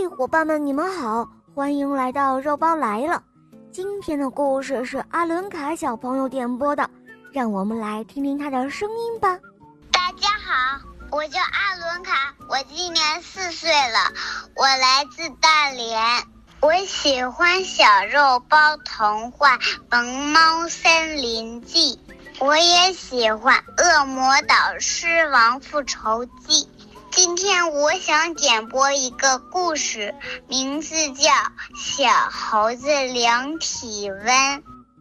嘿，伙伴们，你们好，欢迎来到肉包来了。今天的故事是阿伦卡小朋友点播的，让我们来听听他的声音吧。大家好，我叫阿伦卡，我今年四岁了，我来自大连。我喜欢小肉包童话《萌猫森林记》，我也喜欢《恶魔岛狮王复仇记》。今天我想点播一个故事，名字叫《小猴子量体温》。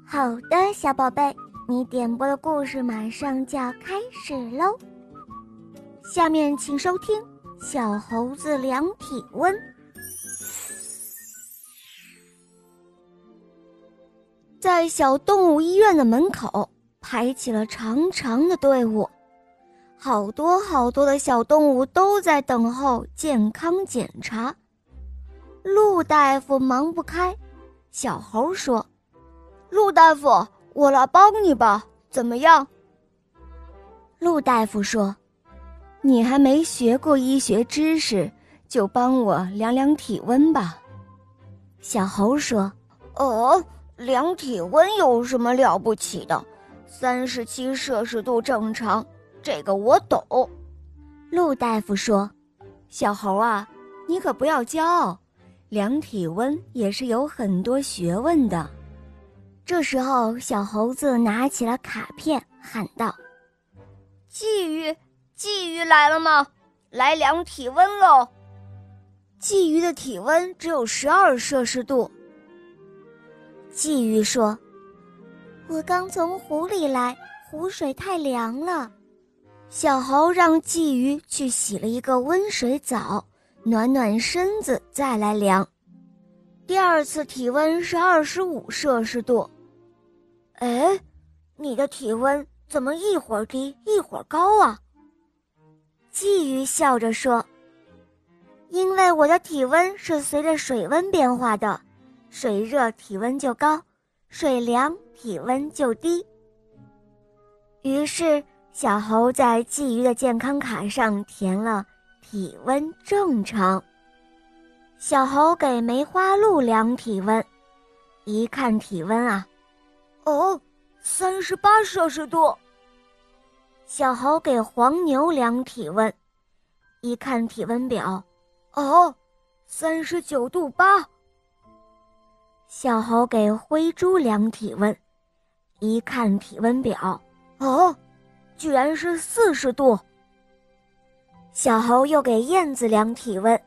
好的，小宝贝，你点播的故事马上就要开始喽。下面请收听《小猴子量体温》。在小动物医院的门口排起了长长的队伍。好多好多的小动物都在等候健康检查，陆大夫忙不开。小猴说：“陆大夫，我来帮你吧，怎么样？”陆大夫说：“你还没学过医学知识，就帮我量量体温吧。”小猴说：“哦，量体温有什么了不起的？三十七摄氏度正常。”这个我懂，陆大夫说：“小猴啊，你可不要骄傲，量体温也是有很多学问的。”这时候，小猴子拿起了卡片，喊道：“鲫鱼，鲫鱼来了吗？来量体温喽！”鲫鱼的体温只有十二摄氏度。鲫鱼说：“我刚从湖里来，湖水太凉了。”小猴让鲫鱼去洗了一个温水澡，暖暖身子，再来量。第二次体温是二十五摄氏度。哎，你的体温怎么一会儿低一会儿高啊？鲫鱼笑着说：“因为我的体温是随着水温变化的，水热体温就高，水凉体温就低。”于是。小猴在鲫鱼的健康卡上填了体温正常。小猴给梅花鹿量体温，一看体温啊，哦，三十八摄氏度。小猴给黄牛量体温，一看体温表，哦，三十九度八。小猴给灰猪量体温，一看体温表，哦。居然是四十度。小猴又给燕子量体温，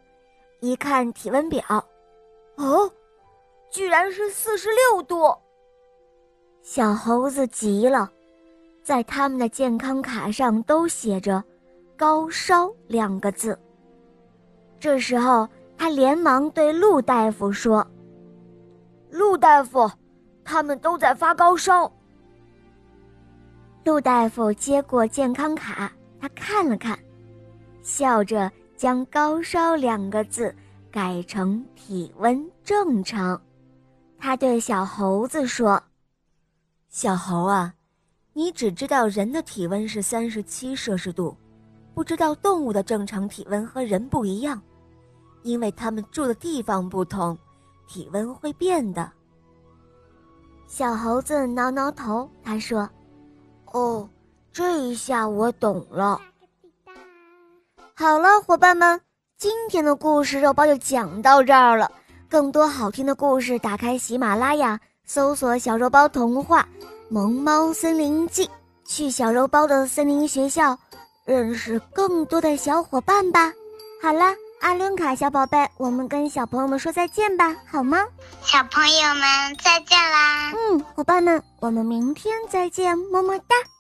一看体温表，哦，居然是四十六度。小猴子急了，在他们的健康卡上都写着“高烧”两个字。这时候，他连忙对陆大夫说：“陆大夫，他们都在发高烧。”陆大夫接过健康卡，他看了看，笑着将“高烧”两个字改成“体温正常”。他对小猴子说：“小猴啊，你只知道人的体温是三十七摄氏度，不知道动物的正常体温和人不一样，因为它们住的地方不同，体温会变的。”小猴子挠挠头，他说。哦，这一下我懂了。好了，伙伴们，今天的故事肉包就讲到这儿了。更多好听的故事，打开喜马拉雅，搜索“小肉包童话《萌猫森林记》，去小肉包的森林学校，认识更多的小伙伴吧。好啦，阿伦卡小宝贝，我们跟小朋友们说再见吧，好吗？小朋友们再见啦！伙伴们，我们明天再见，么么哒。